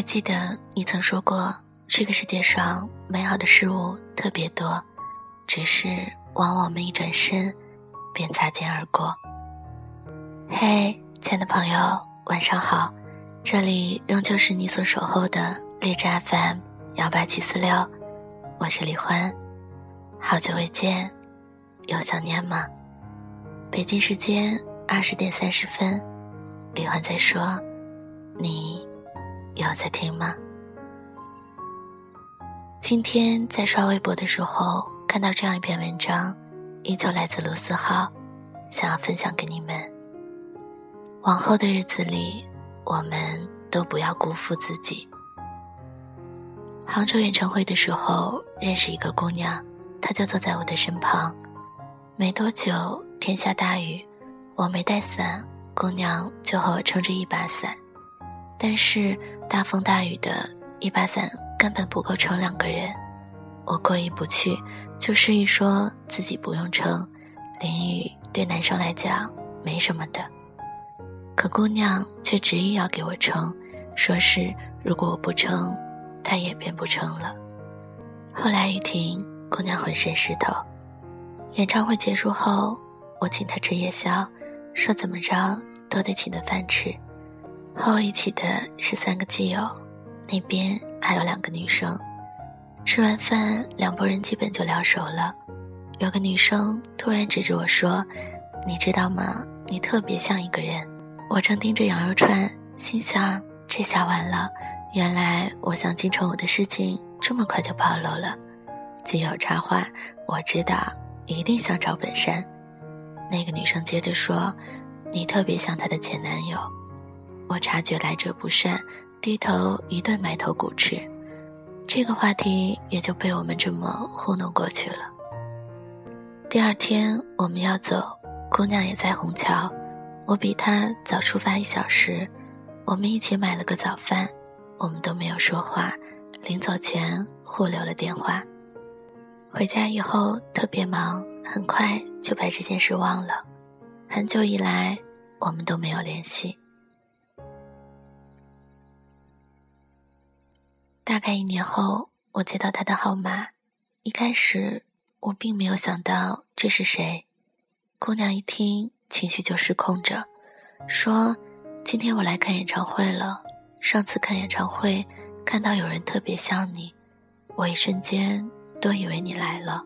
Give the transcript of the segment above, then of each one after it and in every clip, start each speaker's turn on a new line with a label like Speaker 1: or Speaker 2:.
Speaker 1: 还记得你曾说过，这个世界上美好的事物特别多，只是往往我们一转身，便擦肩而过。嘿，亲爱的朋友，晚上好，这里仍旧是你所守候的荔枝 FM 幺八七四六，我是李欢，好久未见，有想念吗？北京时间二十点三十分，李欢在说，你。有在听吗？今天在刷微博的时候，看到这样一篇文章，依旧来自卢思浩，想要分享给你们。往后的日子里，我们都不要辜负自己。杭州演唱会的时候，认识一个姑娘，她就坐在我的身旁。没多久，天下大雨，我没带伞，姑娘就和我撑着一把伞。但是大风大雨的一把伞根本不够撑两个人，我过意不去，就示意说自己不用撑，淋雨对男生来讲没什么的。可姑娘却执意要给我撑，说是如果我不撑，她也便不撑了。后来雨停，姑娘浑身湿透。演唱会结束后，我请她吃夜宵，说怎么着都得请顿饭吃。和我一起的是三个基友，那边还有两个女生。吃完饭，两拨人基本就聊熟了。有个女生突然指着我说：“你知道吗？你特别像一个人。”我正盯着羊肉串，心想：这下完了。原来我想金城武的事情这么快就暴露了。基友插话：“我知道，一定像赵本山。”那个女生接着说：“你特别像她的前男友。”我察觉来者不善，低头一顿埋头苦吃，这个话题也就被我们这么糊弄过去了。第二天我们要走，姑娘也在虹桥，我比她早出发一小时，我们一起买了个早饭，我们都没有说话，临走前互留了电话。回家以后特别忙，很快就把这件事忘了，很久以来我们都没有联系。大概一年后，我接到他的号码。一开始，我并没有想到这是谁。姑娘一听，情绪就失控着，说：“今天我来看演唱会了。上次看演唱会，看到有人特别像你，我一瞬间都以为你来了。”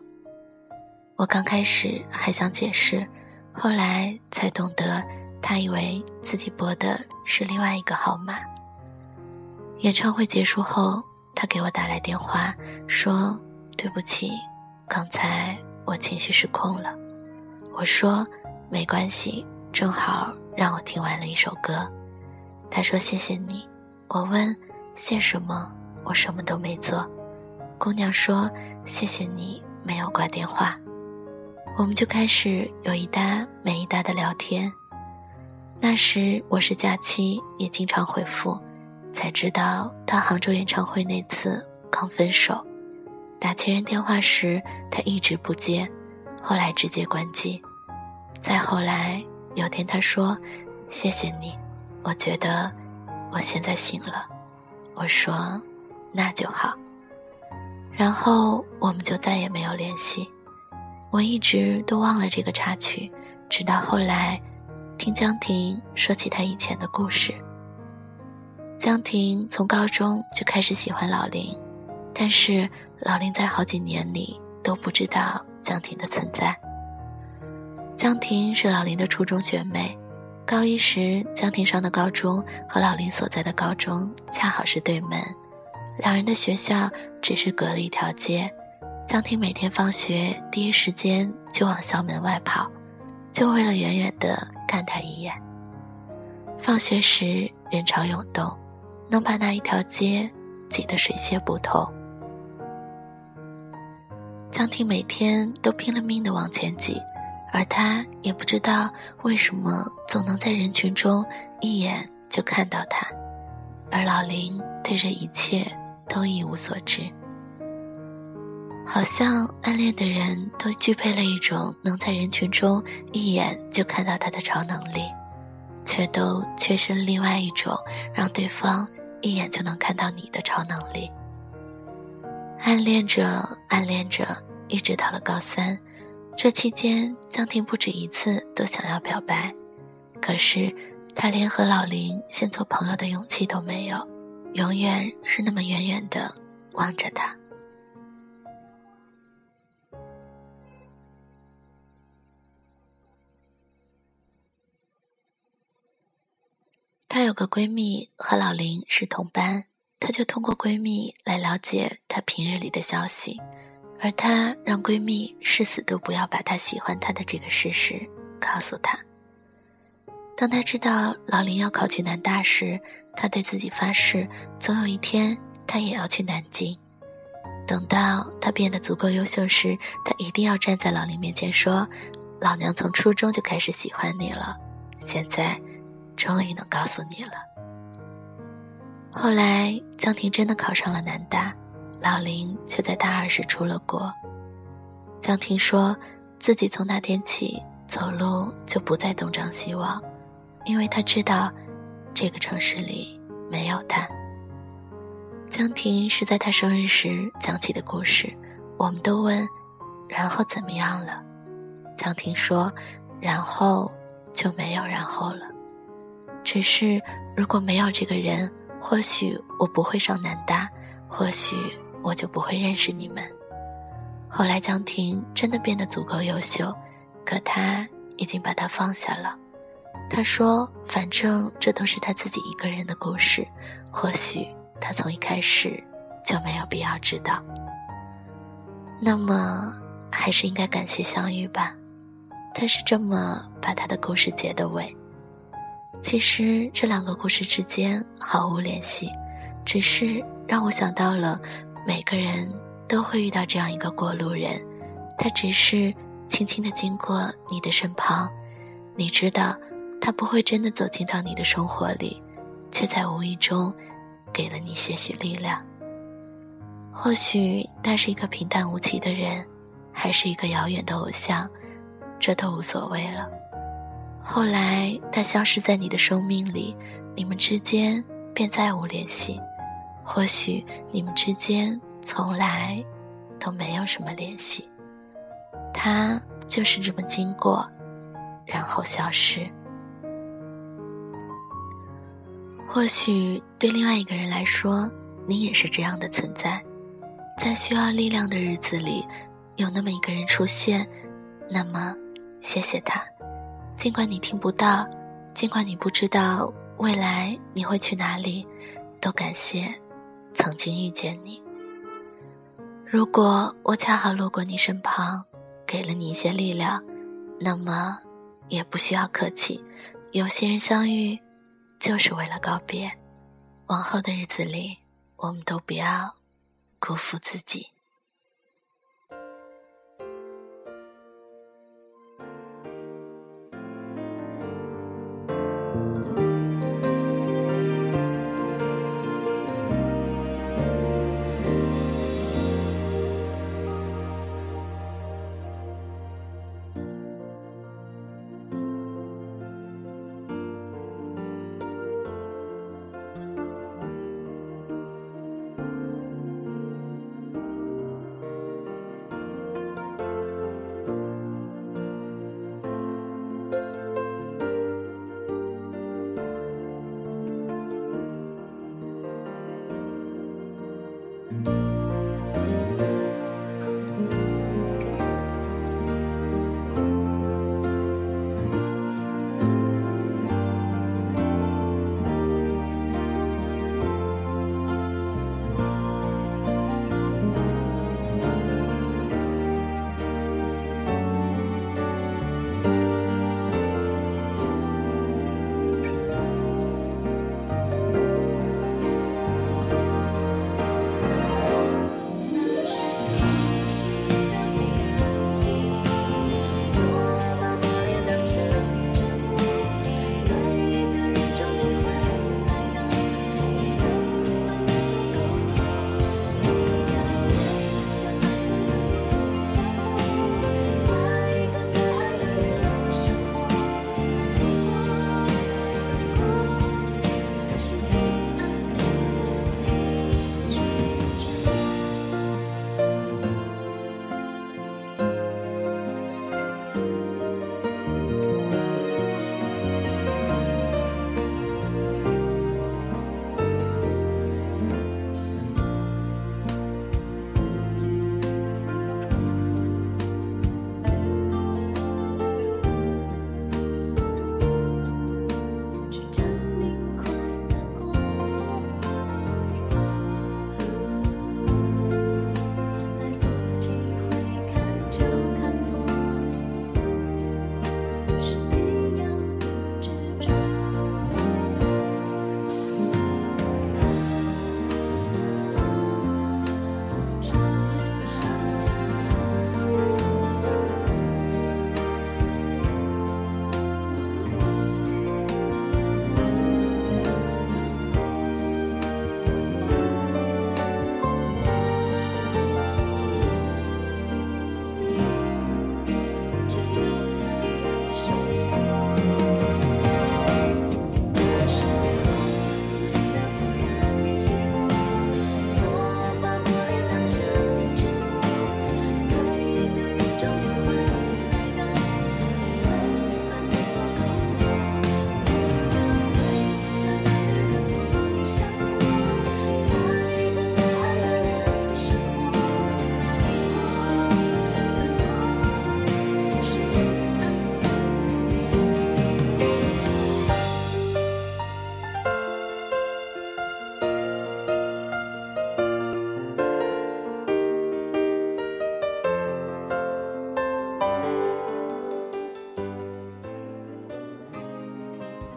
Speaker 1: 我刚开始还想解释，后来才懂得，他以为自己拨的是另外一个号码。演唱会结束后。他给我打来电话，说：“对不起，刚才我情绪失控了。”我说：“没关系，正好让我听完了一首歌。”他说：“谢谢你。”我问：“谢什么？我什么都没做。”姑娘说：“谢谢你没有挂电话。”我们就开始有一搭没一搭的聊天。那时我是假期，也经常回复。才知道他杭州演唱会那次刚分手，打前任电话时他一直不接，后来直接关机。再后来有天他说：“谢谢你，我觉得我现在醒了。”我说：“那就好。”然后我们就再也没有联系。我一直都忘了这个插曲，直到后来听江婷说起她以前的故事。江婷从高中就开始喜欢老林，但是老林在好几年里都不知道江婷的存在。江婷是老林的初中学妹，高一时江婷上的高中和老林所在的高中恰好是对门，两人的学校只是隔了一条街。江婷每天放学第一时间就往校门外跑，就为了远远的看他一眼。放学时人潮涌动。能把那一条街挤得水泄不通。江婷每天都拼了命的往前挤，而他也不知道为什么总能在人群中一眼就看到他，而老林对这一切都一无所知。好像暗恋的人都具备了一种能在人群中一眼就看到他的超能力，却都缺失另外一种让对方。一眼就能看到你的超能力。暗恋着，暗恋着，一直到了高三，这期间，江婷不止一次都想要表白，可是他连和老林先做朋友的勇气都没有，永远是那么远远的望着他。她有个闺蜜和老林是同班，她就通过闺蜜来了解她平日里的消息，而她让闺蜜誓死都不要把她喜欢她的这个事实告诉她。当她知道老林要考去南大时，她对自己发誓，总有一天她也要去南京。等到她变得足够优秀时，她一定要站在老林面前说：“老娘从初中就开始喜欢你了，现在。”终于能告诉你了。后来，江婷真的考上了南大，老林却在大二时出了国。江婷说自己从那天起走路就不再东张西望，因为他知道这个城市里没有他。江婷是在他生日时讲起的故事，我们都问：“然后怎么样了？”江婷说：“然后就没有然后了。”只是如果没有这个人，或许我不会上南大，或许我就不会认识你们。后来江婷真的变得足够优秀，可他已经把她放下了。他说：“反正这都是他自己一个人的故事，或许他从一开始就没有必要知道。那么，还是应该感谢相遇吧。他是这么把他的故事结的尾。”其实这两个故事之间毫无联系，只是让我想到了，每个人都会遇到这样一个过路人，他只是轻轻的经过你的身旁，你知道，他不会真的走进到你的生活里，却在无意中给了你些许力量。或许他是一个平淡无奇的人，还是一个遥远的偶像，这都无所谓了。后来，他消失在你的生命里，你们之间便再无联系。或许你们之间从来都没有什么联系。他就是这么经过，然后消失。或许对另外一个人来说，你也是这样的存在，在需要力量的日子里，有那么一个人出现，那么，谢谢他。尽管你听不到，尽管你不知道未来你会去哪里，都感谢曾经遇见你。如果我恰好路过你身旁，给了你一些力量，那么也不需要客气。有些人相遇，就是为了告别。往后的日子里，我们都不要辜负自己。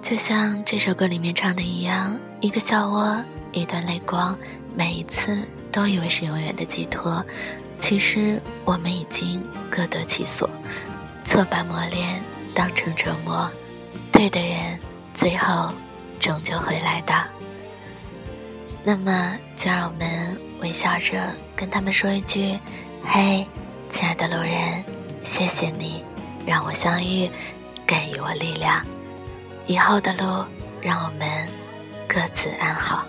Speaker 1: 就像这首歌里面唱的一样，一个笑窝，一段泪光，每一次都以为是永远的寄托，其实我们已经各得其所，错把磨练当成折磨，对的人最后终究会来的。那么，就让我们微笑着跟他们说一句：“嘿，亲爱的路人，谢谢你让我相遇，给予我力量。以后的路，让我们各自安好。”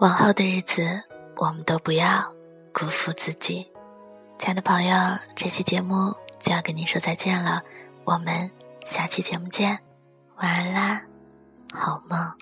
Speaker 1: 往后的日子，我们都不要辜负自己。亲爱的朋友，这期节目就要跟您说再见了，我们下期节目见，晚安啦，好梦。